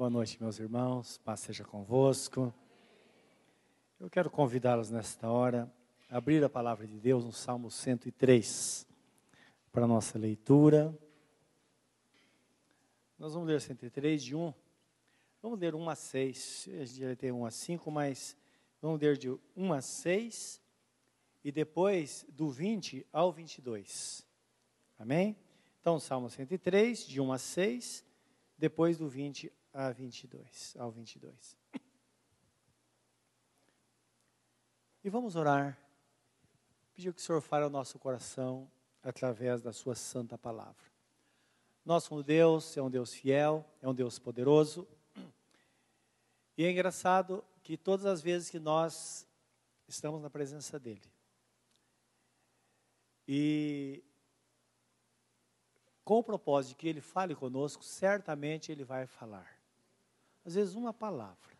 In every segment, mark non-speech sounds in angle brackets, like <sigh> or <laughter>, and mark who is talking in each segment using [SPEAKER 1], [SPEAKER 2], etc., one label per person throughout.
[SPEAKER 1] Boa noite, meus irmãos. Paz seja convosco. Eu quero convidá-los nesta hora a abrir a palavra de Deus no Salmo 103 para a nossa leitura. Nós vamos ler 103 de 1. Vamos ler 1 a 6. A gente já tem 1 a 5, mas vamos ler de 1 a 6 e depois do 20 ao 22. Amém? Então, Salmo 103, de 1 a 6, depois do 20 a 22, ao 22. E vamos orar. Pedir que o Senhor fale ao nosso coração através da sua santa palavra. Nosso Deus é um Deus fiel, é um Deus poderoso. E é engraçado que todas as vezes que nós estamos na presença dele, e com o propósito de que ele fale conosco, certamente ele vai falar às vezes uma palavra,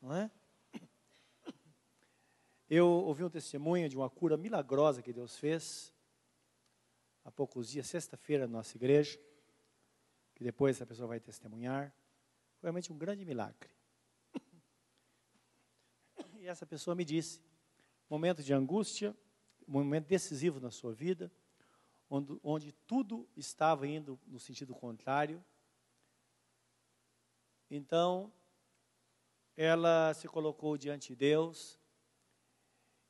[SPEAKER 1] não é? Eu ouvi um testemunho de uma cura milagrosa que Deus fez há poucos dias, sexta-feira, na nossa igreja, que depois essa pessoa vai testemunhar. Foi realmente um grande milagre. E essa pessoa me disse: momento de angústia, momento decisivo na sua vida, onde, onde tudo estava indo no sentido contrário, então, ela se colocou diante de Deus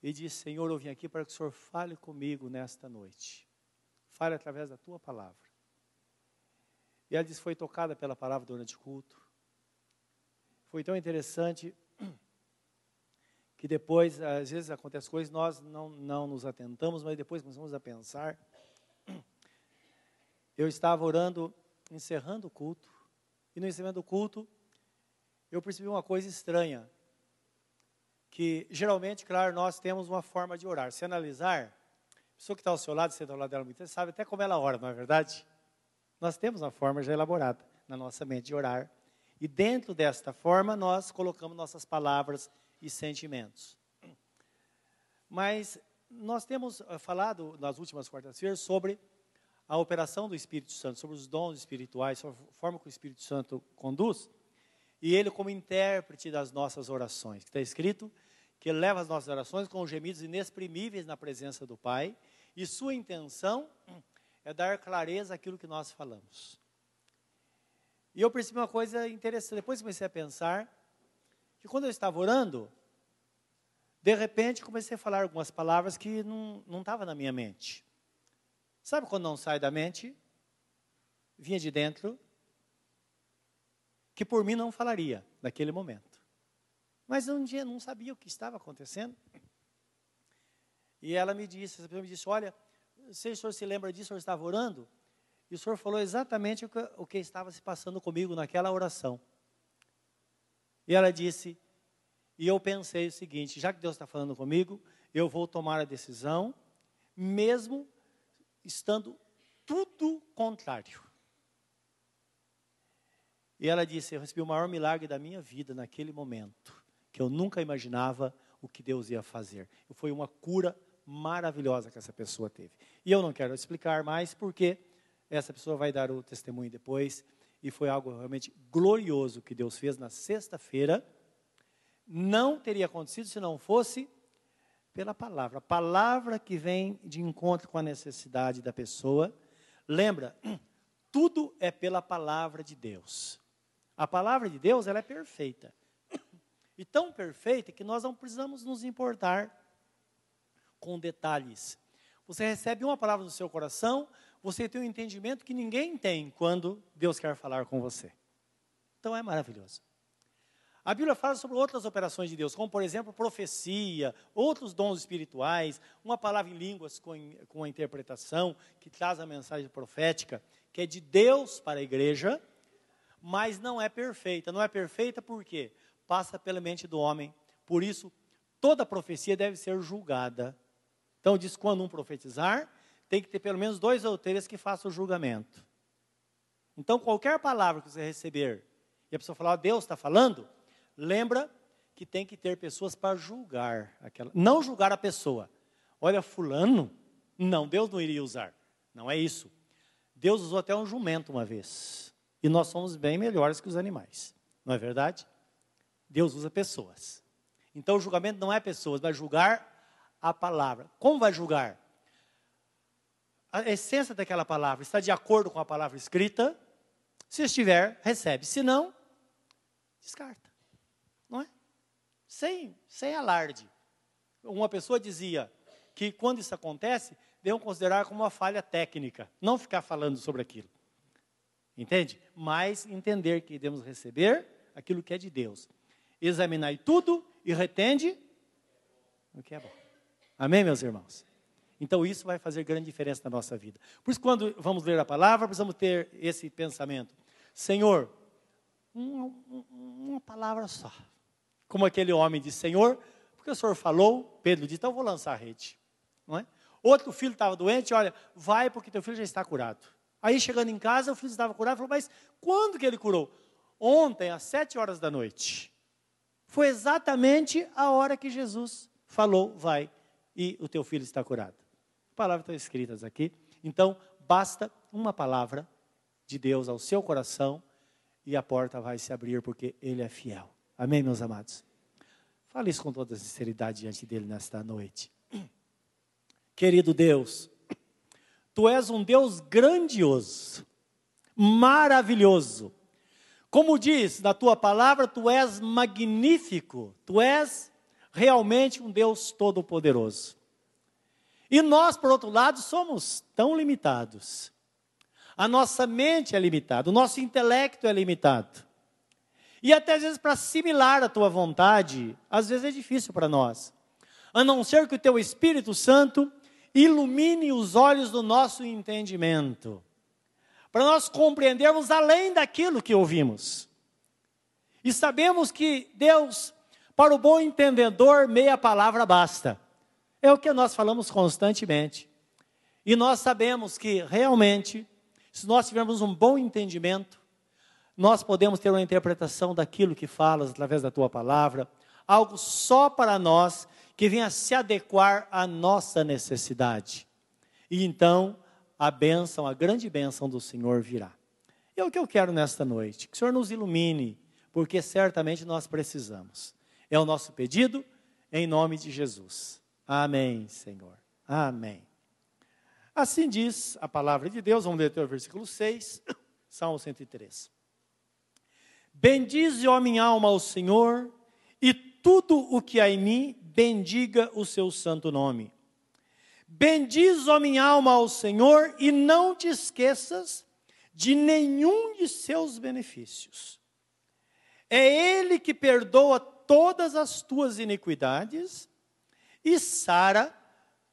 [SPEAKER 1] e disse: Senhor, eu vim aqui para que o Senhor fale comigo nesta noite. Fale através da tua palavra. E ela disse: Foi tocada pela palavra durante o culto. Foi tão interessante <clears throat> que depois, às vezes acontecem coisas, nós não, não nos atentamos, mas depois começamos a pensar. <clears throat> Eu estava orando, encerrando o culto, e no encerramento do culto, eu percebi uma coisa estranha. Que geralmente, claro, nós temos uma forma de orar. Se analisar, a pessoa que está ao seu lado, você está ao lado dela muito, sabe até como ela ora, não é verdade? Nós temos uma forma já elaborada na nossa mente de orar. E dentro desta forma, nós colocamos nossas palavras e sentimentos. Mas nós temos eh, falado nas últimas quartas-feiras sobre a operação do Espírito Santo, sobre os dons espirituais, sobre a forma que o Espírito Santo conduz, e ele como intérprete das nossas orações. Está escrito que ele leva as nossas orações com gemidos inexprimíveis na presença do Pai, e sua intenção é dar clareza àquilo que nós falamos. E eu percebi uma coisa interessante, depois comecei a pensar que quando eu estava orando, de repente comecei a falar algumas palavras que não estavam na minha mente. Sabe quando não sai da mente? Vinha de dentro, que por mim não falaria naquele momento. Mas um dia não sabia o que estava acontecendo. E ela me disse, essa pessoa me disse, olha, se o senhor se lembra disso, o senhor estava orando, e o senhor falou exatamente o que, o que estava se passando comigo naquela oração. E ela disse, e eu pensei o seguinte, já que Deus está falando comigo, eu vou tomar a decisão, mesmo estando tudo contrário. E ela disse: Eu recebi o maior milagre da minha vida naquele momento, que eu nunca imaginava o que Deus ia fazer. Foi uma cura maravilhosa que essa pessoa teve. E eu não quero explicar mais, porque essa pessoa vai dar o testemunho depois. E foi algo realmente glorioso que Deus fez na sexta-feira. Não teria acontecido se não fosse pela palavra. A palavra que vem de encontro com a necessidade da pessoa. Lembra, <clears throat> tudo é pela palavra de Deus. A palavra de Deus ela é perfeita. <clears throat> E tão perfeita que nós não precisamos nos importar com detalhes. Você recebe uma palavra no seu coração, você tem um entendimento que ninguém tem quando Deus quer falar com você. Então é maravilhoso. A Bíblia fala sobre outras operações de Deus, como por exemplo profecia, outros dons espirituais, uma palavra em línguas com, com a interpretação, que traz a mensagem profética, que é de Deus para a igreja, mas não é perfeita. Não é perfeita por quê? Passa pela mente do homem. Por isso, toda profecia deve ser julgada. Então, diz: quando um profetizar, tem que ter pelo menos dois ou três que façam o julgamento. Então, qualquer palavra que você receber e a pessoa falar, oh, Deus está falando, lembra que tem que ter pessoas para julgar aquela. Não julgar a pessoa. Olha, fulano, não, Deus não iria usar. Não é isso. Deus usou até um jumento uma vez. E nós somos bem melhores que os animais, não é verdade? Deus usa pessoas. Então o julgamento não é pessoas, vai julgar a palavra. Como vai julgar? A essência daquela palavra está de acordo com a palavra escrita? Se estiver, recebe. Se não, descarta. Sem, sem alarde. Uma pessoa dizia que quando isso acontece, devam considerar como uma falha técnica, não ficar falando sobre aquilo. Entende? Mas entender que devemos receber aquilo que é de Deus. Examinai tudo e retende o que é bom. Amém, meus irmãos? Então isso vai fazer grande diferença na nossa vida. Por isso, quando vamos ler a palavra, precisamos ter esse pensamento. Senhor, uma palavra só. Como aquele homem disse, Senhor, porque o Senhor falou, Pedro disse, então eu vou lançar a rede. Não é? Outro filho estava doente, olha, vai porque teu filho já está curado. Aí chegando em casa, o filho estava curado, falou, mas quando que ele curou? Ontem, às sete horas da noite. Foi exatamente a hora que Jesus falou, vai, e o teu filho está curado. Palavras estão escritas aqui. Então, basta uma palavra de Deus ao seu coração e a porta vai se abrir porque Ele é fiel. Amém, meus amados? Fale isso com toda sinceridade diante dele nesta noite. <clears throat> Querido Deus, Tu és um Deus grandioso, maravilhoso. Como diz na tua palavra, tu és magnífico, tu és realmente um Deus todo-poderoso. E nós, por outro lado, somos tão limitados. A nossa mente é limitada, o nosso intelecto é limitado. E até às vezes para assimilar a tua vontade, às vezes é difícil para nós. A não ser que o teu Espírito Santo ilumine os olhos do nosso entendimento, para nós compreendermos além daquilo que ouvimos. E sabemos que Deus, para o bom entendedor, meia palavra basta. É o que nós falamos constantemente. E nós sabemos que realmente, se nós tivermos um bom entendimento, nós podemos ter uma interpretação daquilo que falas através da tua palavra, algo só para nós que venha se adequar à nossa necessidade. E então a bênção, a grande bênção do Senhor virá. E é o que eu quero nesta noite, que o Senhor nos ilumine, porque certamente nós precisamos. É o nosso pedido, em nome de Jesus. Amém, Senhor. Amém. Assim diz a palavra de Deus, vamos ler o versículo 6, <coughs> Salmo 103. Bendize, ó minha alma, ao Senhor, e tudo o que há em mim, bendiga o seu santo nome. Bendiz, ó minha alma, ao Senhor e não te esqueças de nenhum de seus benefícios. É Ele que perdoa todas as tuas iniquidades e sara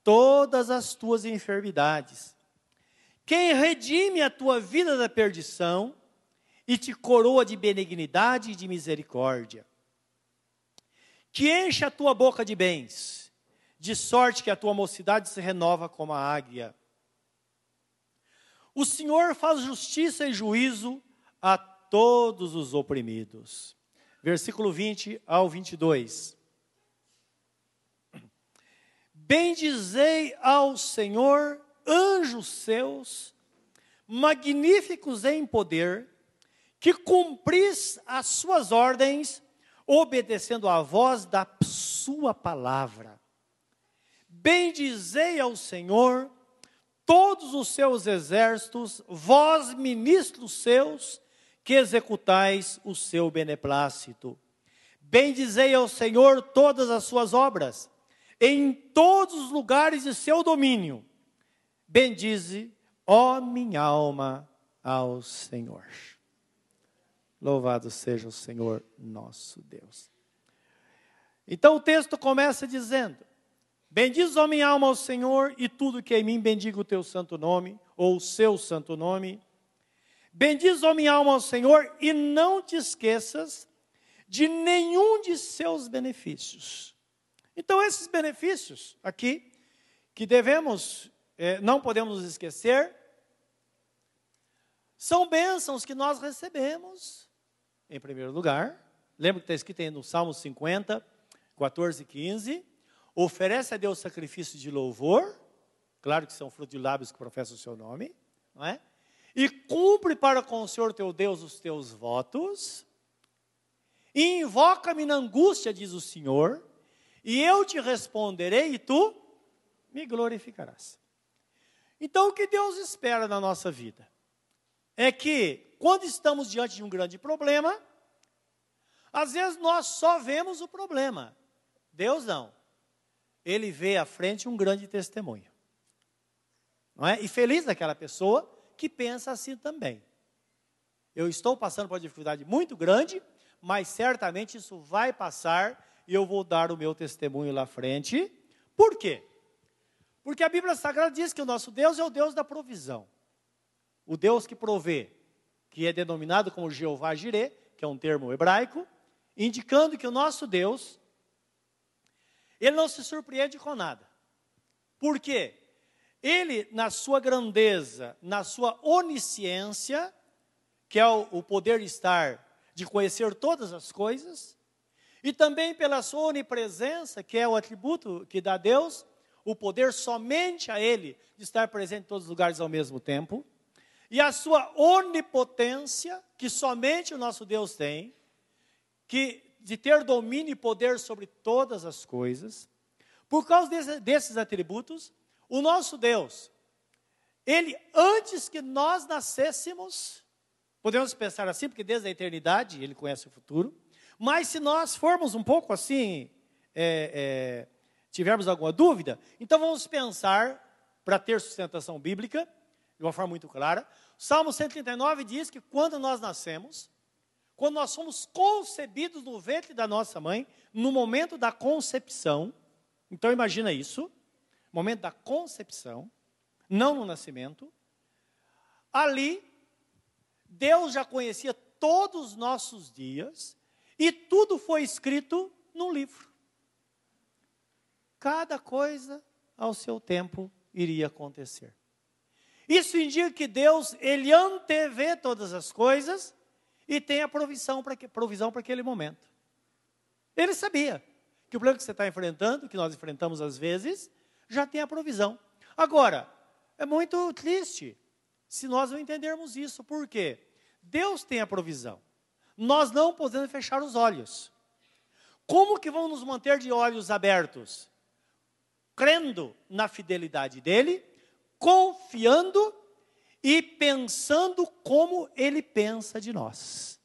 [SPEAKER 1] todas as tuas enfermidades. Quem redime a tua vida da perdição e te coroa de benignidade e de misericórdia que enche a tua boca de bens, de sorte que a tua mocidade se renova como a águia. O Senhor faz justiça e juízo a todos os oprimidos. Versículo 20 ao 22. Bendizei ao Senhor, anjos seus, magníficos em poder, que cumpris as suas ordens obedecendo à voz da sua palavra. Bendizei ao Senhor todos os seus exércitos, vós ministros seus, que executais o seu beneplácito. Bendizei ao Senhor todas as suas obras, em todos os lugares de seu domínio. Bendize, ó minha alma, ao Senhor. Louvado seja o Senhor nosso Deus. Então o texto começa dizendo: Bendiz, ó minha alma, ao Senhor, e tudo que é em mim bendiga o teu santo nome, ou o seu santo nome. Bendiz, ó minha alma, ao Senhor, e não te esqueças de nenhum de seus benefícios. Então, esses benefícios aqui, que devemos, eh, não podemos esquecer, são bênçãos que nós recebemos em primeiro lugar. Lembra que está escrito aí no Salmo 50, 14 e 15. Oferece a Deus sacrifício de louvor. Claro que são frutos de lábios que professam o seu nome. Não é? e cumpre para com o Senhor teu Deus os teus votos, e invoca-me na angústia, diz o Senhor, e eu te responderei e tu me glorificarás. Então, o que Deus espera na nossa vida é que, quando estamos diante de um grande problema, às vezes nós só vemos o problema, Deus não. Ele vê à frente um grande testemunho. Não é? E feliz daquela pessoa que pensa assim também. Eu estou passando por uma dificuldade muito grande, mas certamente isso vai passar e eu vou dar o meu testemunho lá frente. Por quê? Porque a Bíblia Sagrada diz que o nosso Deus é o Deus da provisão. O Deus que provê, que é denominado como Jeová Jireh, que é um termo hebraico, indicando que o nosso Deus, ele não se surpreende com nada. Por quê? Ele, na sua grandeza, na sua onisciência, que é o, o poder de estar, de conhecer todas as coisas, e também pela sua onipresença, que é o atributo que dá a Deus, o poder somente a Ele de estar presente em todos os lugares ao mesmo tempo, e a sua onipotência, que somente o nosso Deus tem, que de ter domínio e poder sobre todas as coisas, por causa desse, desses atributos, o nosso Deus, ele antes que nós nascêssemos, podemos pensar assim, porque desde a eternidade ele conhece o futuro, mas se nós formos um pouco assim, é, é, tivermos alguma dúvida, então vamos pensar, para ter sustentação bíblica, de uma forma muito clara. O Salmo 139 diz que quando nós nascemos, quando nós somos concebidos no ventre da nossa mãe, no momento da concepção, então imagina isso, momento da concepção, não no nascimento, ali Deus já conhecia todos os nossos dias e tudo foi escrito num livro. Cada coisa ao seu tempo iria acontecer. Isso indica que Deus, ele antevê todas as coisas e tem a provisão para provisão para aquele momento. Ele sabia que o problema que você está enfrentando, que nós enfrentamos às vezes, já tem a provisão. Agora, é muito triste se nós não entendermos isso. Por quê? Deus tem a provisão. Nós não podemos fechar os olhos. Como que vamos nos manter de olhos abertos? crendo na fidelidade dele, confiando e pensando como ele pensa de nós.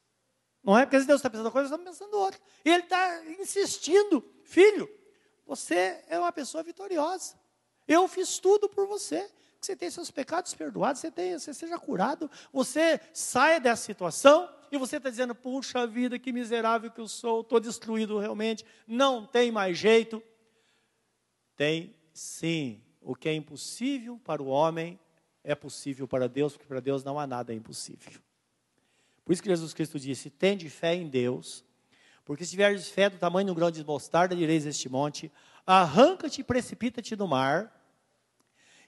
[SPEAKER 1] Não é porque Deus está pensando uma coisa, nós estamos pensando outra. E ele está insistindo, filho, você é uma pessoa vitoriosa. Eu fiz tudo por você. Você tem seus pecados perdoados, você, você seja curado, você saia dessa situação e você está dizendo, puxa vida, que miserável que eu sou, estou destruído realmente, não tem mais jeito. Tem sim. O que é impossível para o homem é possível para Deus, porque para Deus não há nada impossível. Por isso que Jesus Cristo disse: Tende fé em Deus, porque se tiveres fé do tamanho um grão de mostarda, direis este monte: Arranca-te e precipita-te no mar.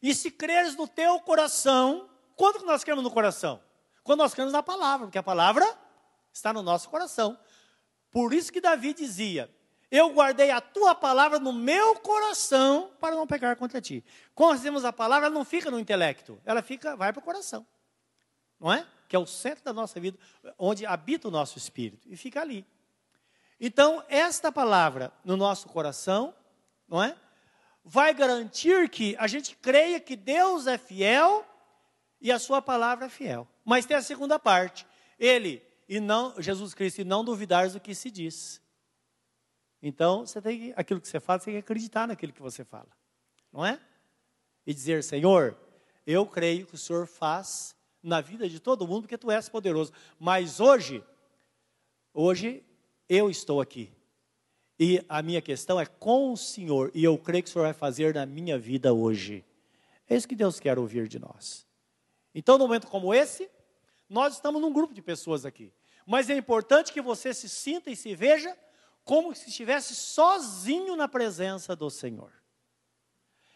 [SPEAKER 1] E se creres no teu coração, quando nós cremos no coração? Quando nós cremos na palavra, porque a palavra está no nosso coração. Por isso que Davi dizia: eu guardei a tua palavra no meu coração para não pecar contra ti. Quando nós temos a palavra, ela não fica no intelecto, ela fica, vai para o coração. Não é? Que é o centro da nossa vida, onde habita o nosso espírito, e fica ali. Então, esta palavra no nosso coração, não é? Vai garantir que a gente creia que Deus é fiel e a sua palavra é fiel. Mas tem a segunda parte. Ele e não Jesus Cristo e não duvidares do que se diz. Então, você tem que, aquilo que você fala, você tem que acreditar naquilo que você fala. Não é? E dizer, Senhor, eu creio que o Senhor faz na vida de todo mundo, porque tu és poderoso. Mas hoje, hoje eu estou aqui. E a minha questão é com o Senhor, e eu creio que o Senhor vai fazer na minha vida hoje. É isso que Deus quer ouvir de nós. Então, num momento como esse, nós estamos num grupo de pessoas aqui. Mas é importante que você se sinta e se veja como se estivesse sozinho na presença do Senhor.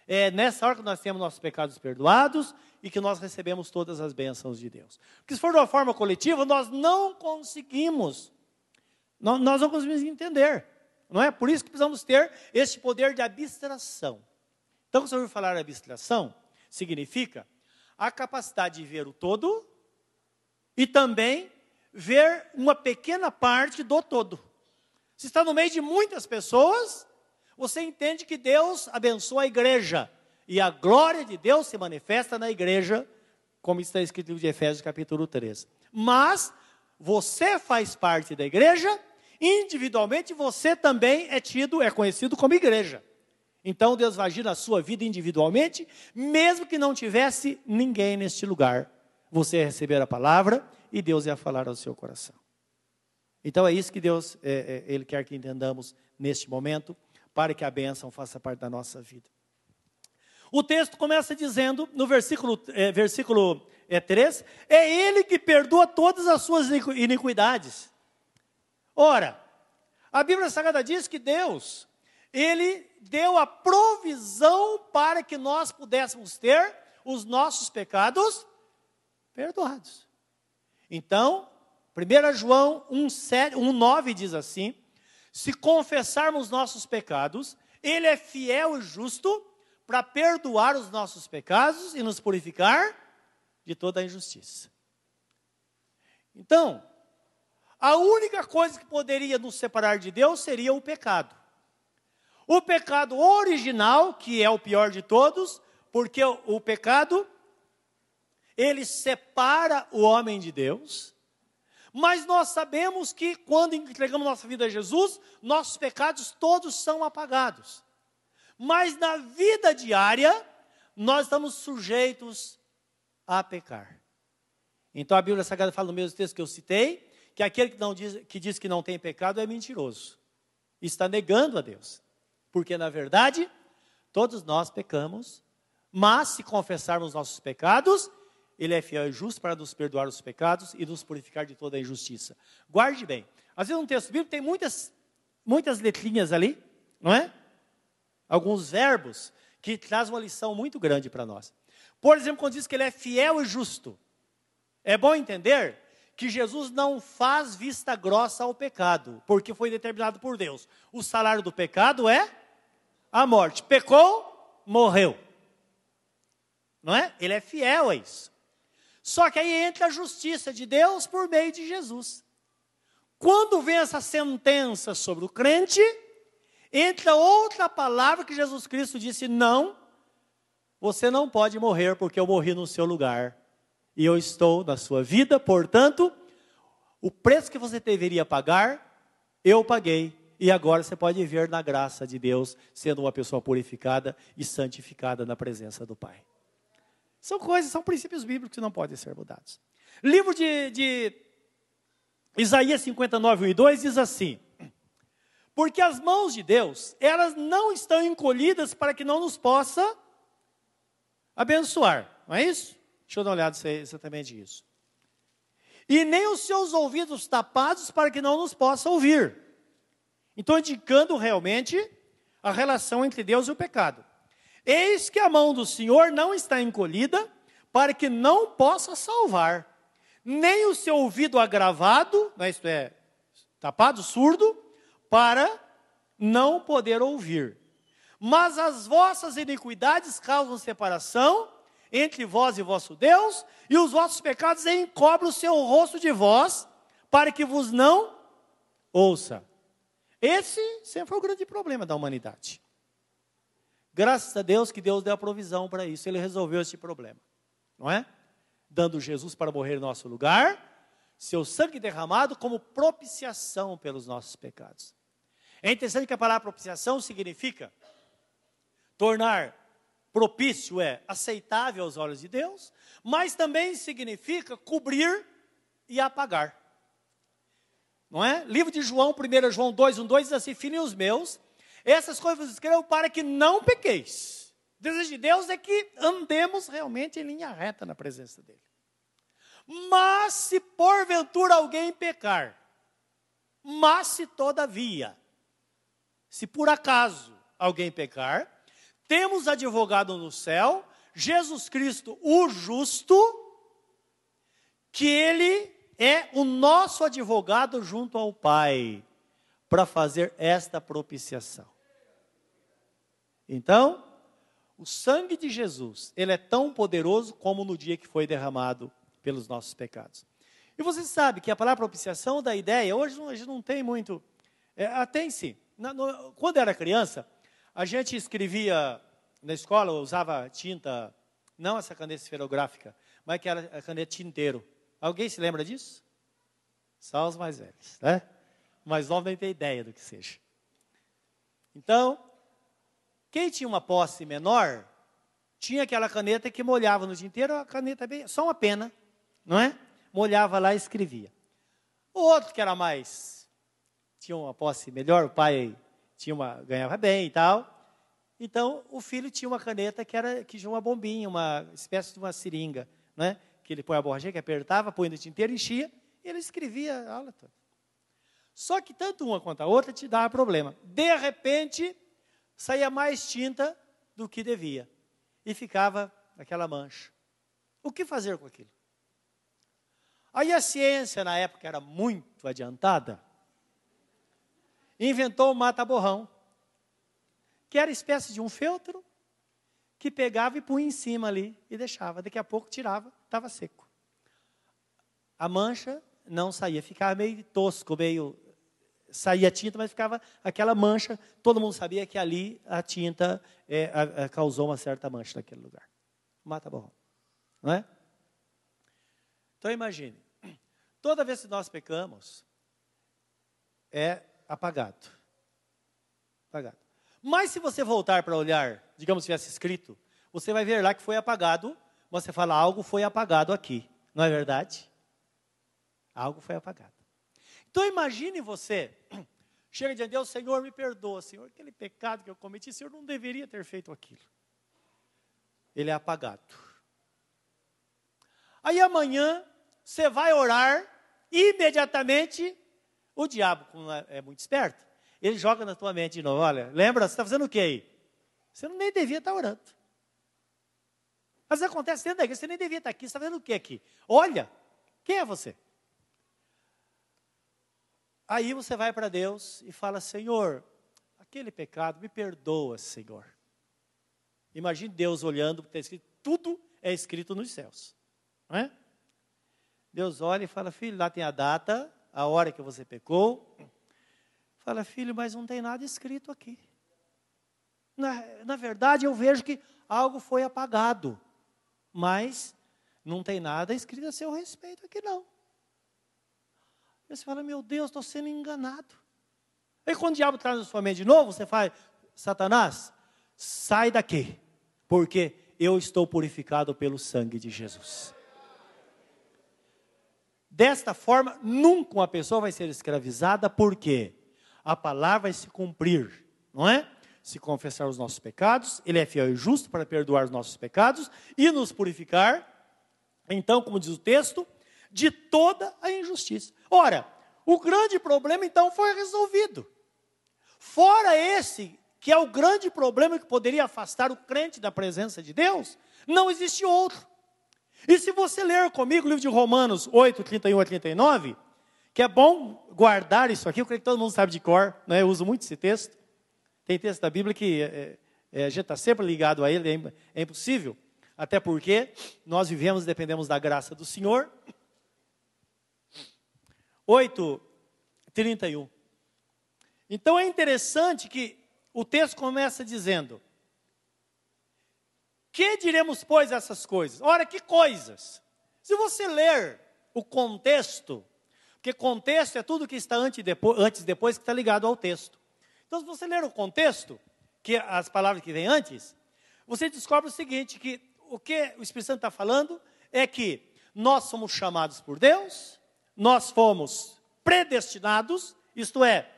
[SPEAKER 1] É nessa hora que nós temos nossos pecados perdoados e que nós recebemos todas as bênçãos de Deus. Porque se for de uma forma coletiva, nós não conseguimos, nós não conseguimos entender. Não é? Por isso que precisamos ter esse poder de abstração. Então, quando você ouvir falar abstração, significa a capacidade de ver o todo e também ver uma pequena parte do todo. Se está no meio de muitas pessoas, você entende que Deus abençoa a igreja e a glória de Deus se manifesta na igreja, como está escrito no livro de Efésios, capítulo 3. Mas você faz parte da igreja, individualmente você também é tido, é conhecido como igreja. Então Deus vai agir na sua vida individualmente, mesmo que não tivesse ninguém neste lugar. Você receber a palavra e Deus ia falar ao seu coração. Então é isso que Deus é, é, ele quer que entendamos neste momento, para que a bênção faça parte da nossa vida. O texto começa dizendo, no versículo, é, versículo é, 3, é Ele que perdoa todas as suas iniquidades. Ora, a Bíblia Sagrada diz que Deus, Ele deu a provisão para que nós pudéssemos ter os nossos pecados perdoados. Então, 1 João 1,9 diz assim: se confessarmos nossos pecados, Ele é fiel e justo para perdoar os nossos pecados e nos purificar de toda a injustiça. Então, a única coisa que poderia nos separar de Deus seria o pecado. O pecado original, que é o pior de todos, porque o, o pecado ele separa o homem de Deus. Mas nós sabemos que quando entregamos nossa vida a Jesus, nossos pecados todos são apagados. Mas na vida diária, nós estamos sujeitos a pecar. Então a Bíblia Sagrada fala no mesmo texto que eu citei, que aquele que, não diz, que diz que não tem pecado é mentiroso. Está negando a Deus. Porque na verdade, todos nós pecamos, mas se confessarmos nossos pecados, ele é fiel e justo para nos perdoar os pecados e nos purificar de toda a injustiça. Guarde bem. Às vezes um texto bíblico tem muitas, muitas letrinhas ali, não é? Alguns verbos que trazem uma lição muito grande para nós. Por exemplo, quando diz que ele é fiel e justo. É bom entender que Jesus não faz vista grossa ao pecado, porque foi determinado por Deus. O salário do pecado é a morte. Pecou, morreu. Não é? Ele é fiel a isso. Só que aí entra a justiça de Deus por meio de Jesus. Quando vem essa sentença sobre o crente, entra outra palavra que Jesus Cristo disse: não, você não pode morrer porque eu morri no seu lugar. E eu estou na sua vida, portanto, o preço que você deveria pagar, eu paguei. E agora você pode viver na graça de Deus, sendo uma pessoa purificada e santificada na presença do Pai. São coisas, são princípios bíblicos que não podem ser mudados. Livro de, de Isaías 59, 1 e 2 diz assim: Porque as mãos de Deus, elas não estão encolhidas para que não nos possa abençoar. Não é isso? Deixa eu dar uma olhada se é exatamente isso. E nem os seus ouvidos tapados para que não nos possa ouvir. Então, indicando realmente a relação entre Deus e o pecado. Eis que a mão do Senhor não está encolhida, para que não possa salvar, nem o seu ouvido agravado, né, isto é, tapado, surdo, para não poder ouvir. Mas as vossas iniquidades causam separação entre vós e vosso Deus, e os vossos pecados encobrem o seu rosto de vós, para que vos não ouça. Esse sempre foi o grande problema da humanidade. Graças a Deus que Deus deu a provisão para isso, ele resolveu esse problema, não é? Dando Jesus para morrer em nosso lugar, seu sangue derramado como propiciação pelos nossos pecados. É interessante que a palavra propiciação significa tornar propício é aceitável aos olhos de Deus, mas também significa cobrir e apagar. Não é? Livro de João, 1 João 2, 1, 2 diz assim: Filhos meus, essas coisas escrevo para que não pequeis. O desejo de Deus é que andemos realmente em linha reta na presença dEle. Mas se porventura alguém pecar, mas se todavia, se por acaso alguém pecar, temos advogado no céu, Jesus Cristo, o justo, que ele é o nosso advogado junto ao Pai, para fazer esta propiciação. Então, o sangue de Jesus, ele é tão poderoso como no dia que foi derramado pelos nossos pecados. E você sabe que a palavra propiciação da ideia, hoje a gente não tem muito. É, ah, tem sim. Na, no, quando era criança, a gente escrevia na escola, usava tinta, não essa caneta esferográfica, mas que era a caneta tinteiro. Alguém se lembra disso? Só os mais velhos, né? O mais novo nem tem ideia do que seja. Então, quem tinha uma posse menor, tinha aquela caneta que molhava no tinteiro, a caneta bem, só uma pena, não é? Molhava lá e escrevia. O outro que era mais, tinha uma posse melhor, o pai tinha uma, ganhava bem e tal. Então, o filho tinha uma caneta que era que tinha uma bombinha, uma espécie de uma seringa, né? Que ele põe a borrachinha, que apertava, põe no tinteiro, enchia, e ele escrevia a aula toda. Só que tanto uma quanto a outra te dava problema. De repente, saía mais tinta do que devia. E ficava aquela mancha. O que fazer com aquilo? Aí a ciência, na época, era muito adiantada, inventou o mata-borrão, que era espécie de um feltro que pegava e punha em cima ali e deixava. Daqui a pouco tirava, estava seco. A mancha não saía, ficava meio tosco, meio saía tinta, mas ficava aquela mancha. Todo mundo sabia que ali a tinta é, a, a, causou uma certa mancha naquele lugar. Mata borrão, não é? Então imagine, toda vez que nós pecamos, é apagado. Apagado. Mas se você voltar para olhar, digamos se tivesse escrito, você vai ver lá que foi apagado, você fala, algo foi apagado aqui. Não é verdade? Algo foi apagado. Então imagine você, <clears throat> chega diante de Deus, Senhor, me perdoa, Senhor, aquele pecado que eu cometi, Senhor, não deveria ter feito aquilo. Ele é apagado. Aí amanhã, você vai orar, imediatamente, o diabo, como é, é muito esperto, ele joga na tua mente de novo, olha, lembra, você está fazendo o que aí? Você não nem devia estar orando. Mas acontece dentro da igreja, você nem devia estar aqui, você está fazendo o que aqui? Olha, quem é você? Aí você vai para Deus e fala: Senhor, aquele pecado, me perdoa, Senhor. Imagine Deus olhando, porque está escrito, tudo é escrito nos céus. Não é? Deus olha e fala: Filho, lá tem a data, a hora que você pecou. Fala, filho, mas não tem nada escrito aqui. Na, na verdade, eu vejo que algo foi apagado, mas não tem nada escrito a seu respeito aqui, não. Você fala, meu Deus, estou sendo enganado. Aí quando o diabo traz na sua mente de novo, você fala, Satanás, sai daqui, porque eu estou purificado pelo sangue de Jesus. Desta forma, nunca uma pessoa vai ser escravizada, porque a palavra vai se cumprir, não é? Se confessar os nossos pecados, Ele é fiel e justo para perdoar os nossos pecados e nos purificar. Então, como diz o texto, de toda a injustiça. Ora, o grande problema então foi resolvido. Fora esse, que é o grande problema que poderia afastar o crente da presença de Deus, não existe outro. E se você ler comigo o livro de Romanos 8, 31 a 39, que é bom guardar isso aqui, eu creio que todo mundo sabe de cor, né? eu uso muito esse texto. Tem texto da Bíblia que é, é, a gente está sempre ligado a ele, é, é impossível, até porque nós vivemos e dependemos da graça do Senhor. 8, 31. Então é interessante que o texto começa dizendo: Que diremos, pois, essas coisas? Ora, que coisas? Se você ler o contexto, porque contexto é tudo que está antes e depois, antes e depois que está ligado ao texto. Então, se você ler o contexto, que as palavras que vêm antes, você descobre o seguinte: que o que o Espírito Santo está falando é que nós somos chamados por Deus, nós fomos predestinados, isto é,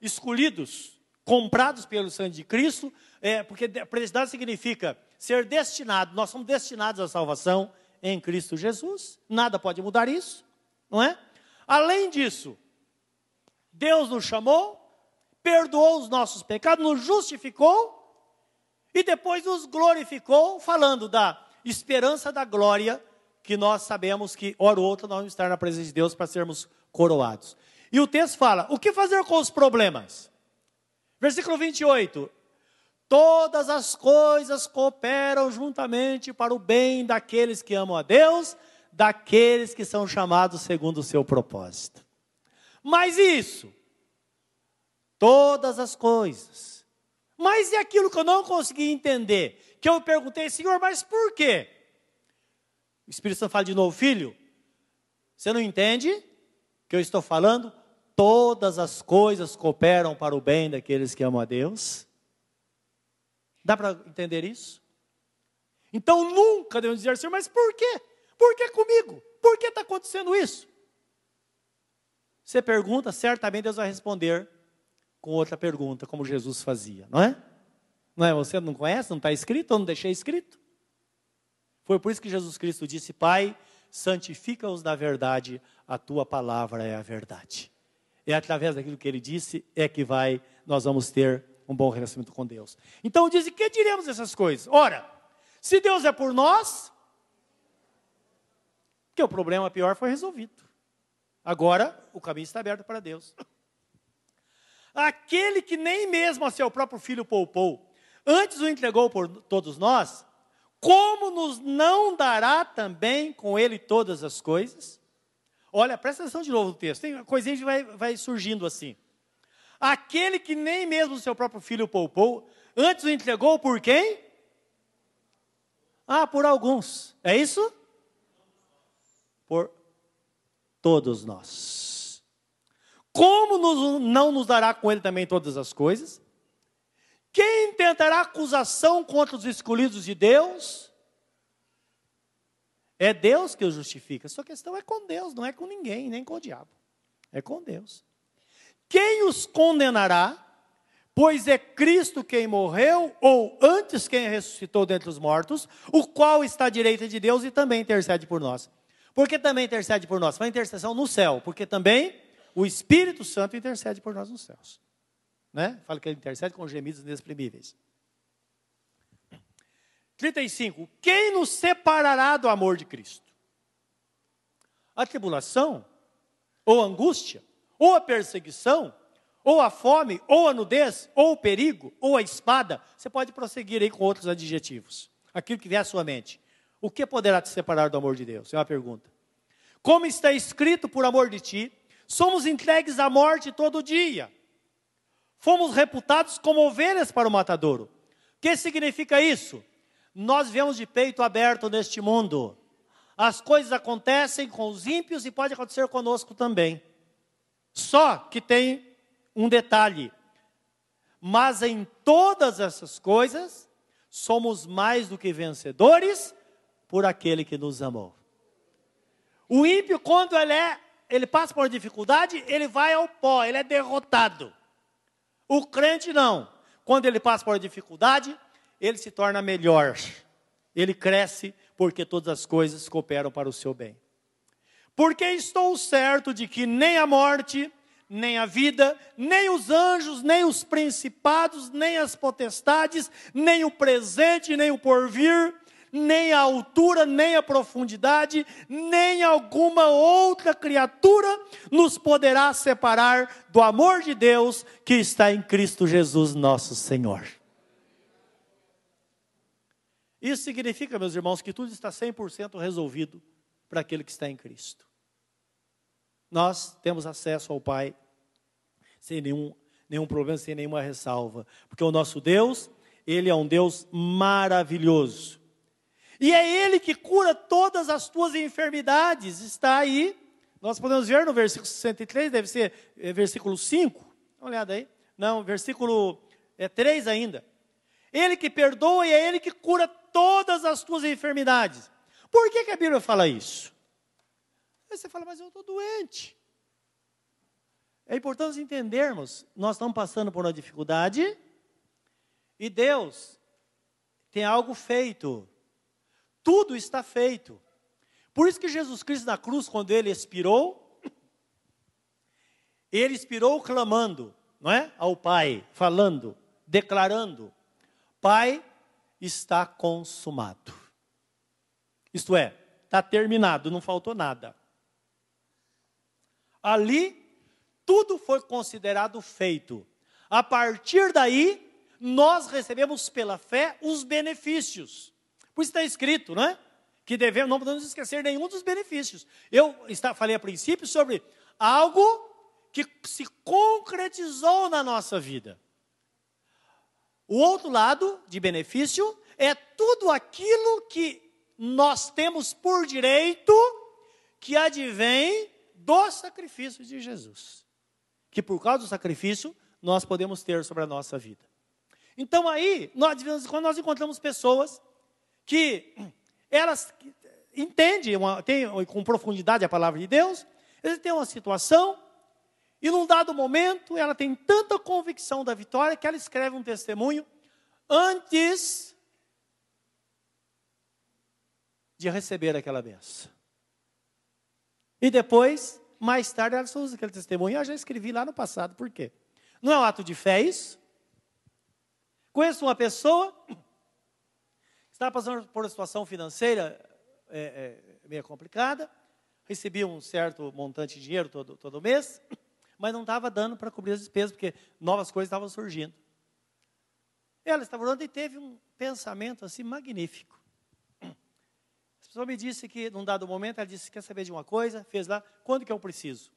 [SPEAKER 1] escolhidos, comprados pelo sangue de Cristo, é, porque predestinado significa ser destinado, nós somos destinados à salvação em Cristo Jesus, nada pode mudar isso, não é? Além disso, Deus nos chamou, perdoou os nossos pecados, nos justificou e depois nos glorificou, falando da esperança da glória que nós sabemos que, hora ou outra, nós vamos estar na presença de Deus para sermos coroados. E o texto fala: o que fazer com os problemas? Versículo 28. Todas as coisas cooperam juntamente para o bem daqueles que amam a Deus, daqueles que são chamados segundo o seu propósito. Mas isso, todas as coisas. Mas e aquilo que eu não consegui entender? Que eu perguntei, Senhor, mas por quê? O Espírito Santo fala de novo, filho, você não entende que eu estou falando? Todas as coisas cooperam para o bem daqueles que amam a Deus. Dá para entender isso? Então nunca devemos dizer, Senhor, mas por quê? Por que comigo? Por que está acontecendo isso? Você pergunta, certamente Deus vai responder com outra pergunta, como Jesus fazia, não é? Não é? Você não conhece? Não está escrito? Eu não deixei escrito? Foi por isso que Jesus Cristo disse: Pai, santifica-os na verdade, a tua palavra é a verdade. É através daquilo que ele disse é que vai, nós vamos ter um bom relacionamento com Deus. Então diz: que diremos essas coisas? Ora, se Deus é por nós, que o problema pior foi resolvido. Agora o caminho está aberto para Deus. Aquele que nem mesmo a seu próprio filho poupou, antes o entregou por todos nós, como nos não dará também com ele todas as coisas? Olha, presta atenção de novo no texto, tem coisinha que vai, vai surgindo assim. Aquele que nem mesmo seu próprio filho poupou, antes o entregou por quem? Ah, por alguns. É isso? Por todos nós. Como nos, não nos dará com ele também todas as coisas? Quem tentará acusação contra os escolhidos de Deus? É Deus que os justifica. Sua questão é com Deus, não é com ninguém, nem com o diabo. É com Deus. Quem os condenará? Pois é Cristo quem morreu, ou antes quem ressuscitou dentre os mortos, o qual está à direita de Deus e também intercede por nós. Por que também intercede por nós? Foi intercessão no céu, porque também o Espírito Santo intercede por nós nos céus. Né? Fala que ele intercede com gemidos inexprimíveis. 35. Quem nos separará do amor de Cristo? A tribulação, ou a angústia, ou a perseguição, ou a fome, ou a nudez, ou o perigo, ou a espada. Você pode prosseguir aí com outros adjetivos. Aquilo que vier à sua mente. O que poderá te separar do amor de Deus? É uma pergunta. Como está escrito por amor de ti, somos entregues à morte todo dia. Fomos reputados como ovelhas para o matadouro. O que significa isso? Nós vemos de peito aberto neste mundo. As coisas acontecem com os ímpios e pode acontecer conosco também. Só que tem um detalhe. Mas em todas essas coisas, somos mais do que vencedores por aquele que nos amou. O ímpio, quando ele, é, ele passa por dificuldade, ele vai ao pó, ele é derrotado. O crente não. Quando ele passa por dificuldade, ele se torna melhor. Ele cresce porque todas as coisas cooperam para o seu bem. Porque estou certo de que nem a morte, nem a vida, nem os anjos, nem os principados, nem as potestades, nem o presente, nem o porvir, nem a altura, nem a profundidade, nem alguma outra criatura nos poderá separar do amor de Deus que está em Cristo Jesus, nosso Senhor. Isso significa, meus irmãos, que tudo está 100% resolvido para aquele que está em Cristo nós temos acesso ao Pai sem nenhum, nenhum problema, sem nenhuma ressalva. Porque o nosso Deus, Ele é um Deus maravilhoso. E é Ele que cura todas as tuas enfermidades. Está aí, nós podemos ver no versículo 63, deve ser é, versículo 5. Dá uma olhada aí. Não, versículo é, 3 ainda. Ele que perdoa e é Ele que cura todas as tuas enfermidades. Por que, que a Bíblia fala isso? Aí você fala, mas eu estou doente. É importante entendermos, nós estamos passando por uma dificuldade e Deus tem algo feito. Tudo está feito. Por isso que Jesus Cristo na cruz, quando ele expirou, ele expirou clamando, não é? Ao Pai, falando, declarando: Pai, está consumado. Isto é, está terminado, não faltou nada. Ali, tudo foi considerado feito. A partir daí, nós recebemos pela fé os benefícios. Por isso está escrito, não é? que devemos, não podemos esquecer nenhum dos benefícios. Eu está, falei a princípio sobre algo que se concretizou na nossa vida. O outro lado de benefício é tudo aquilo que nós temos por direito que advém do sacrifício de Jesus. Que por causa do sacrifício nós podemos ter sobre a nossa vida. Então aí, nós, quando nós encontramos pessoas que elas entendem uma, têm com profundidade a palavra de Deus, eles têm uma situação e num dado momento ela tem tanta convicção da vitória que ela escreve um testemunho antes de receber aquela benção. E depois, mais tarde, ela usa aquele testemunho. Eu já escrevi lá no passado, por quê? Não é um ato de fé isso? Conheço uma pessoa estava passando por uma situação financeira é, é, meio complicada, recebia um certo montante de dinheiro todo, todo mês, mas não estava dando para cobrir as despesas, porque novas coisas estavam surgindo. Ela estava orando e teve um pensamento assim magnífico. A pessoa me disse que, num dado momento, ela disse: Quer saber de uma coisa? Fez lá, quando que eu preciso?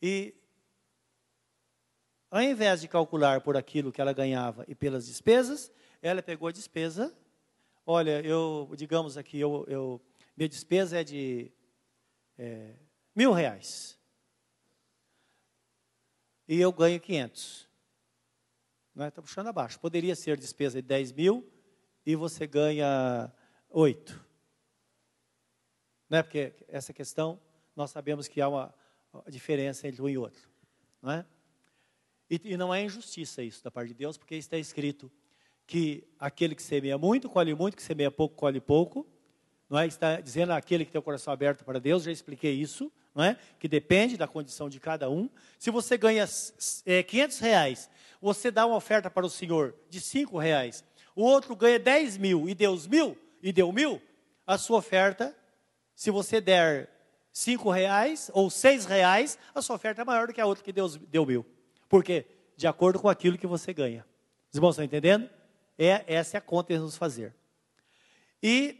[SPEAKER 1] E, ao invés de calcular por aquilo que ela ganhava e pelas despesas, ela pegou a despesa. Olha, eu, digamos aqui, eu, eu minha despesa é de é, mil reais. E eu ganho 500 não está puxando abaixo. Poderia ser despesa de 10 mil e você ganha 8. Não é? Porque essa questão, nós sabemos que há uma diferença entre um e outro. Não é? E, e não é injustiça isso da parte de Deus, porque está escrito que aquele que semeia muito, colhe muito, que semeia pouco, colhe pouco. Não é? Está dizendo aquele que tem o coração aberto para Deus, já expliquei isso, não é? Que depende da condição de cada um. Se você ganha é, 500 reais você dá uma oferta para o Senhor de cinco reais, o outro ganha dez mil e deu mil, e deu mil, a sua oferta, se você der cinco reais ou seis reais, a sua oferta é maior do que a outra que deu, deu mil. Por quê? De acordo com aquilo que você ganha. Os irmãos estão entendendo? É, essa é a conta que vamos fazer. E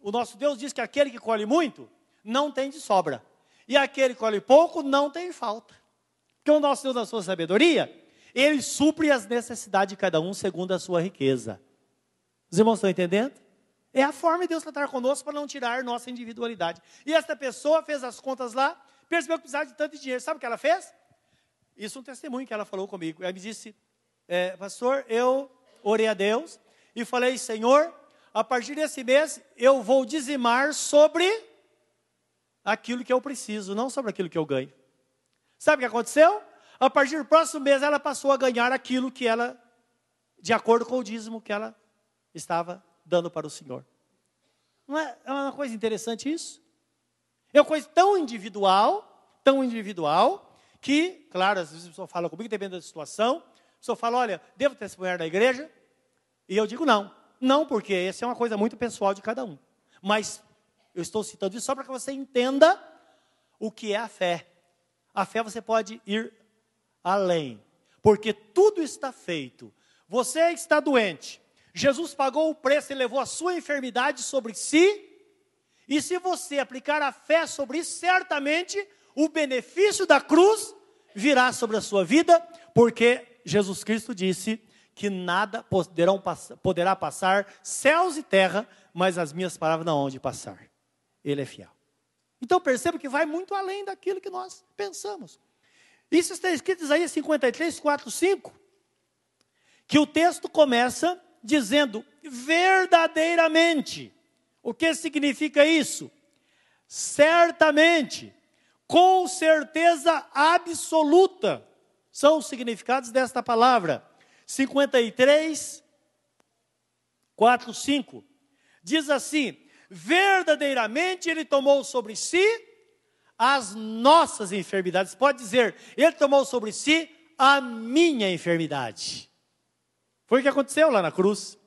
[SPEAKER 1] o nosso Deus diz que aquele que colhe muito, não tem de sobra. E aquele que colhe pouco, não tem falta. Porque o nosso Deus, na sua sabedoria, ele supre as necessidades de cada um segundo a sua riqueza. Os irmãos estão entendendo? É a forma de Deus tratar conosco para não tirar nossa individualidade. E esta pessoa fez as contas lá, percebeu que precisava de tanto dinheiro. Sabe o que ela fez? Isso é um testemunho que ela falou comigo. Ela me disse, é, pastor, eu orei a Deus e falei, Senhor, a partir desse mês eu vou dizimar sobre aquilo que eu preciso, não sobre aquilo que eu ganho. Sabe o que aconteceu? A partir do próximo mês, ela passou a ganhar aquilo que ela, de acordo com o dízimo que ela estava dando para o Senhor. Não é, é uma coisa interessante isso? É uma coisa tão individual, tão individual, que, claro, às vezes a pessoa fala comigo, dependendo da situação, a pessoa fala, olha, devo testemunhar na igreja? E eu digo não. Não, porque essa é uma coisa muito pessoal de cada um. Mas eu estou citando isso só para que você entenda o que é a fé. A fé você pode ir além, porque tudo está feito. Você está doente. Jesus pagou o preço e levou a sua enfermidade sobre si. E se você aplicar a fé sobre isso, certamente o benefício da cruz virá sobre a sua vida, porque Jesus Cristo disse que nada poderão, poderá passar, céus e terra, mas as minhas palavras não hão de passar. Ele é fiel. Então perceba que vai muito além daquilo que nós pensamos. Isso está escrito em Isaías 53, 4, 5. Que o texto começa dizendo verdadeiramente. O que significa isso? Certamente, com certeza absoluta, são os significados desta palavra. 53, 4, 5. Diz assim: verdadeiramente ele tomou sobre si as nossas enfermidades. Pode dizer, Ele tomou sobre si a minha enfermidade. Foi o que aconteceu lá na cruz.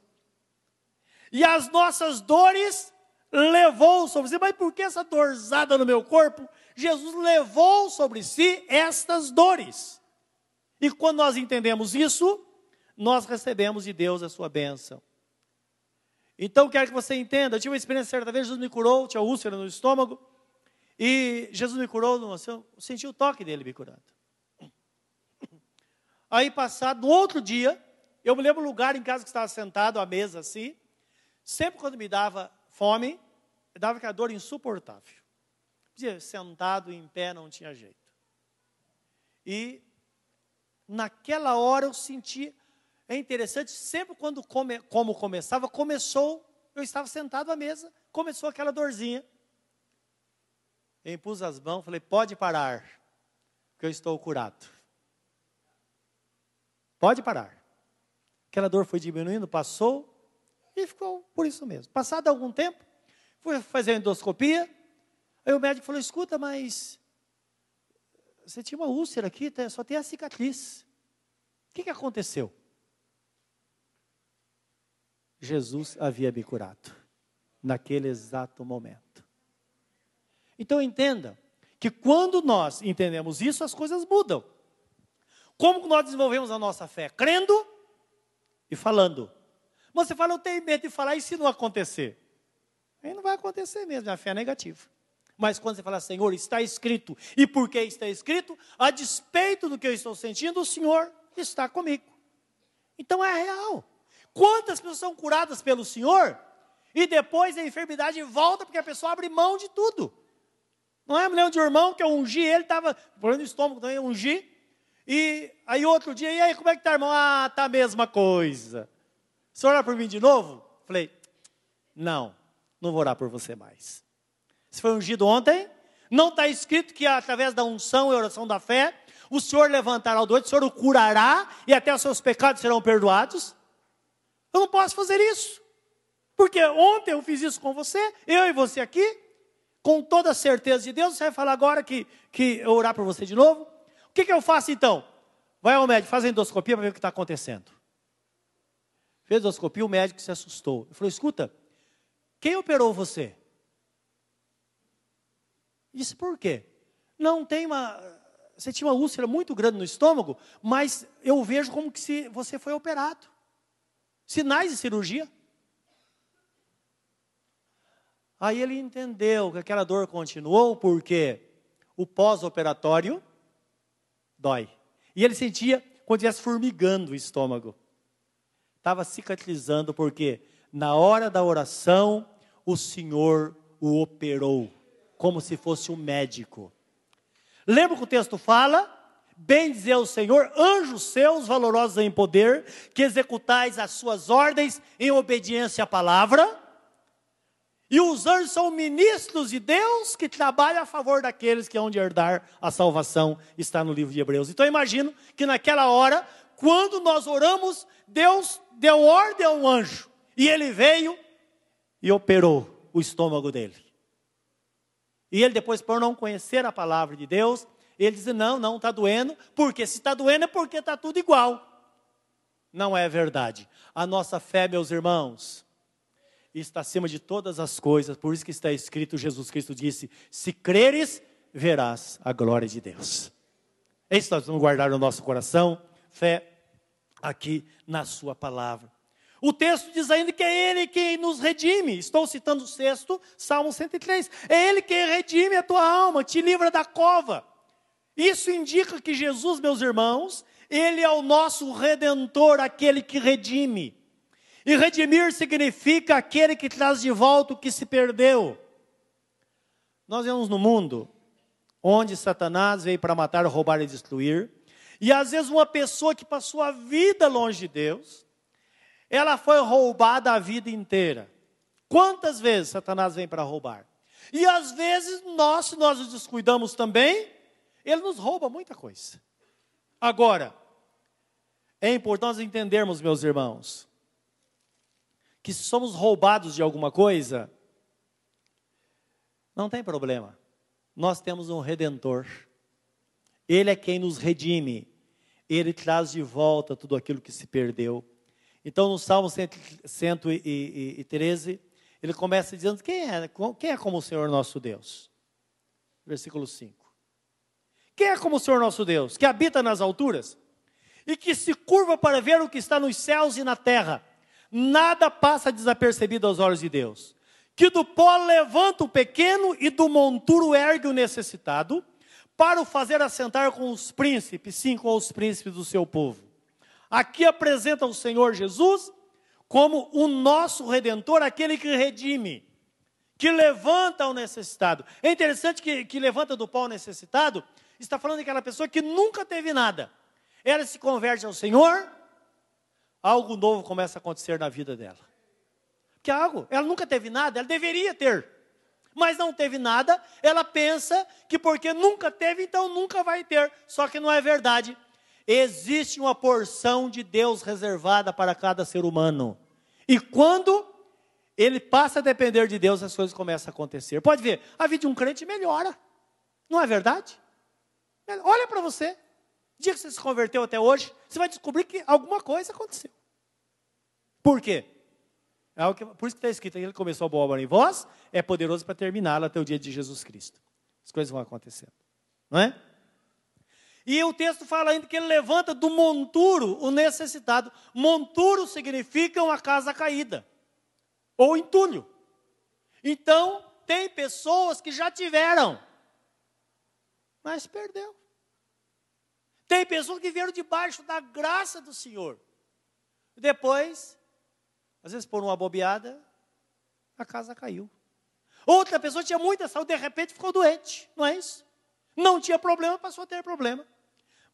[SPEAKER 1] E as nossas dores levou sobre si. Mas por que essa dorzada no meu corpo? Jesus levou sobre si estas dores. E quando nós entendemos isso, nós recebemos de Deus a sua bênção. Então, quero que você entenda. Eu tive uma experiência certa vez, Jesus me curou, tinha úlcera no estômago. E Jesus me curou, eu senti o toque dele me curando. Aí, passado, no outro dia, eu me lembro um lugar em casa que estava sentado à mesa assim. Sempre quando me dava fome, dava aquela dor insuportável. Sentado em pé não tinha jeito. E naquela hora eu senti, é interessante, sempre quando come, como começava, começou, eu estava sentado à mesa, começou aquela dorzinha. Eu impus as mãos, falei, pode parar, que eu estou curado. Pode parar. Aquela dor foi diminuindo, passou, e ficou por isso mesmo. Passado algum tempo, fui fazer a endoscopia, aí o médico falou, escuta, mas você tinha uma úlcera aqui, tá, só tem a cicatriz. O que, que aconteceu? Jesus havia me curado, naquele exato momento. Então entenda que quando nós entendemos isso, as coisas mudam. Como nós desenvolvemos a nossa fé? Crendo e falando. Você fala, eu tenho medo de falar, e se não acontecer? Aí não vai acontecer mesmo, a fé é negativa. Mas quando você fala, Senhor, está escrito, e por que está escrito? A despeito do que eu estou sentindo, o Senhor está comigo. Então é real. Quantas pessoas são curadas pelo Senhor, e depois a enfermidade volta porque a pessoa abre mão de tudo. Não é? Me de um irmão que eu ungi, ele estava problema no estômago também, eu ungi. E aí outro dia, e aí, como é que tá, irmão? Ah, tá a mesma coisa. Você orar por mim de novo? Falei, não, não vou orar por você mais. Você foi ungido ontem? Não está escrito que através da unção e oração da fé, o Senhor levantará o doente, o Senhor o curará e até os seus pecados serão perdoados? Eu não posso fazer isso. Porque ontem eu fiz isso com você, eu e você aqui, com toda a certeza de Deus, você vai falar agora que, que eu orar por você de novo? O que, que eu faço então? Vai ao médico, faz a endoscopia para ver o que está acontecendo. Fez a endoscopia, o médico se assustou. Ele falou: escuta, quem operou você? Disse, por quê? Não tem uma. Você tinha uma úlcera muito grande no estômago, mas eu vejo como que se você foi operado. Sinais de cirurgia. Aí ele entendeu que aquela dor continuou porque o pós-operatório dói. E ele sentia quando estivesse formigando o estômago. Estava cicatrizando porque na hora da oração o Senhor o operou como se fosse um médico. Lembra que o texto fala? Bem dizer o Senhor, anjos seus valorosos em poder, que executais as suas ordens em obediência à palavra. E os anjos são ministros de Deus que trabalham a favor daqueles que hão de herdar a salvação, está no livro de Hebreus. Então imagino que naquela hora, quando nós oramos, Deus deu ordem a um anjo, e ele veio e operou o estômago dele. E ele depois, por não conhecer a palavra de Deus, ele diz, não, não está doendo, porque se está doendo é porque está tudo igual. Não é verdade. A nossa fé, meus irmãos, está acima de todas as coisas, por isso que está escrito, Jesus Cristo disse, se creres, verás a glória de Deus. É isso que nós vamos guardar no nosso coração, fé aqui na sua palavra. O texto diz ainda que é Ele quem nos redime. Estou citando o sexto, Salmo 103. É Ele quem redime a tua alma, te livra da cova. Isso indica que Jesus, meus irmãos, Ele é o nosso redentor, aquele que redime. E redimir significa aquele que traz de volta o que se perdeu. Nós vemos no mundo onde Satanás veio para matar, roubar e destruir. E às vezes uma pessoa que passou a vida longe de Deus, ela foi roubada a vida inteira. Quantas vezes Satanás vem para roubar? E às vezes nós, se nós nos descuidamos também, ele nos rouba muita coisa. Agora, é importante entendermos, meus irmãos, que se somos roubados de alguma coisa, não tem problema. Nós temos um redentor. Ele é quem nos redime. Ele traz de volta tudo aquilo que se perdeu. Então, no Salmo 113, ele começa dizendo: quem é, quem é como o Senhor nosso Deus? Versículo 5. Quem é como o Senhor nosso Deus, que habita nas alturas e que se curva para ver o que está nos céus e na terra? nada passa desapercebido aos olhos de Deus. Que do pó levanta o pequeno e do monturo ergue o necessitado, para o fazer assentar com os príncipes, sim, com os príncipes do seu povo. Aqui apresenta o Senhor Jesus como o nosso redentor, aquele que redime, que levanta o necessitado. É interessante que, que levanta do pó o necessitado, está falando daquela pessoa que nunca teve nada. Ela se converte ao Senhor, algo novo começa a acontecer na vida dela. Que algo, ela nunca teve nada, ela deveria ter mas não teve nada, ela pensa que porque nunca teve, então nunca vai ter. Só que não é verdade. Existe uma porção de Deus reservada para cada ser humano. E quando ele passa a depender de Deus, as coisas começam a acontecer. Pode ver, a vida de um crente melhora. Não é verdade? Olha para você. Dia que você se converteu até hoje, você vai descobrir que alguma coisa aconteceu. Por quê? É que, por isso que está escrito, ele começou a boa obra em vós, é poderoso para terminá-la até o dia de Jesus Cristo. As coisas vão acontecendo. Não é? E o texto fala ainda que ele levanta do monturo o necessitado. Monturo significa uma casa caída, ou entulho. Então, tem pessoas que já tiveram, mas perdeu. Tem pessoas que vieram debaixo da graça do Senhor. Depois às vezes, por uma bobeada, a casa caiu. Outra pessoa tinha muita saúde, de repente ficou doente, não é isso? Não tinha problema, passou a ter problema.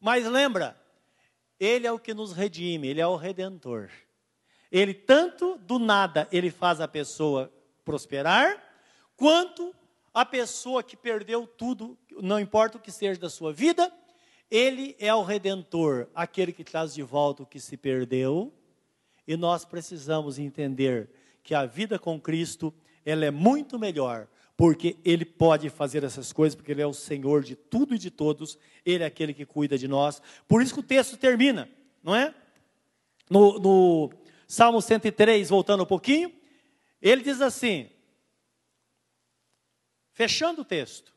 [SPEAKER 1] Mas lembra, Ele é o que nos redime, Ele é o redentor. Ele tanto do nada ele faz a pessoa prosperar, quanto a pessoa que perdeu tudo, não importa o que seja da sua vida, ele é o redentor, aquele que traz de volta o que se perdeu e nós precisamos entender que a vida com Cristo, ela é muito melhor, porque Ele pode fazer essas coisas, porque Ele é o Senhor de tudo e de todos, Ele é aquele que cuida de nós. Por isso que o texto termina, não é? No, no Salmo 103, voltando um pouquinho, ele diz assim, fechando o texto: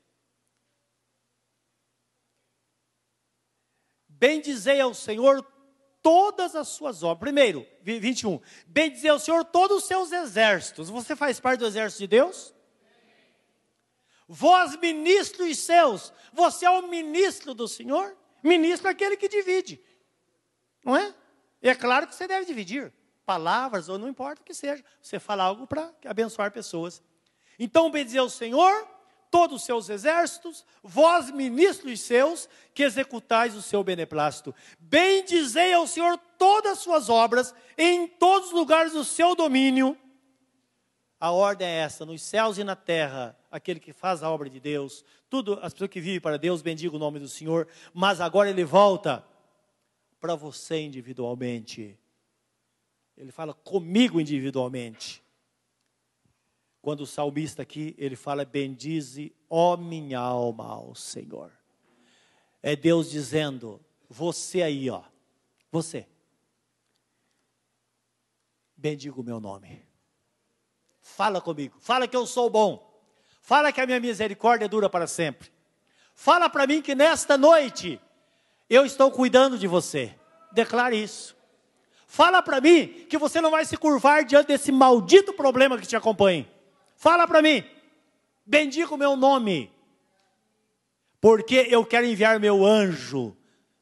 [SPEAKER 1] Bendizei ao Senhor todas as suas obras. Primeiro, 21. Bendizer ao Senhor todos os seus exércitos. Você faz parte do exército de Deus? Vós, ministros seus, você é o ministro do Senhor? Ministro é aquele que divide, não é? E é claro que você deve dividir palavras, ou não importa o que seja, você fala algo para abençoar pessoas. Então, bendizer ao Senhor todos os seus exércitos, vós, ministros seus, que executais o seu beneplácito. Bendizei ao Senhor todas as suas obras, em todos os lugares do seu domínio. A ordem é essa, nos céus e na terra, aquele que faz a obra de Deus, tudo, as pessoas que vivem para Deus, bendiga o nome do Senhor, mas agora ele volta para você individualmente. Ele fala comigo individualmente. Quando o salmista aqui, ele fala: Bendize, ó minha alma, ao Senhor. É Deus dizendo: Você aí, ó, você, bendiga o meu nome. Fala comigo, fala que eu sou bom. Fala que a minha misericórdia dura para sempre. Fala para mim que nesta noite eu estou cuidando de você. Declare isso. Fala para mim que você não vai se curvar diante desse maldito problema que te acompanha. Fala para mim. Bendiga o meu nome. Porque eu quero enviar meu anjo.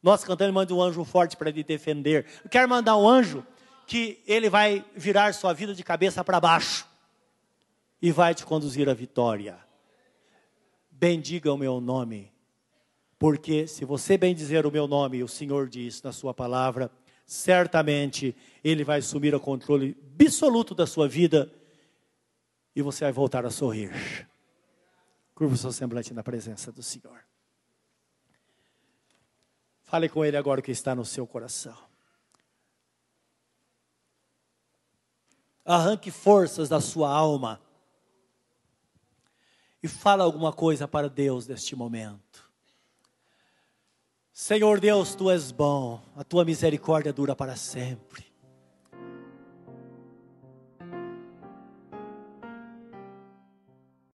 [SPEAKER 1] Nós cantando, manda um anjo forte para lhe defender. Eu quero mandar um anjo que ele vai virar sua vida de cabeça para baixo e vai te conduzir à vitória. Bendiga o meu nome, porque se você bendizer o meu nome, o Senhor diz na sua palavra, certamente ele vai assumir o controle absoluto da sua vida e você vai voltar a sorrir. Curva o seu semblante na presença do Senhor. Fale com Ele agora o que está no seu coração. Arranque forças da sua alma. E fala alguma coisa para Deus neste momento. Senhor Deus, tu és bom, a tua misericórdia dura para sempre.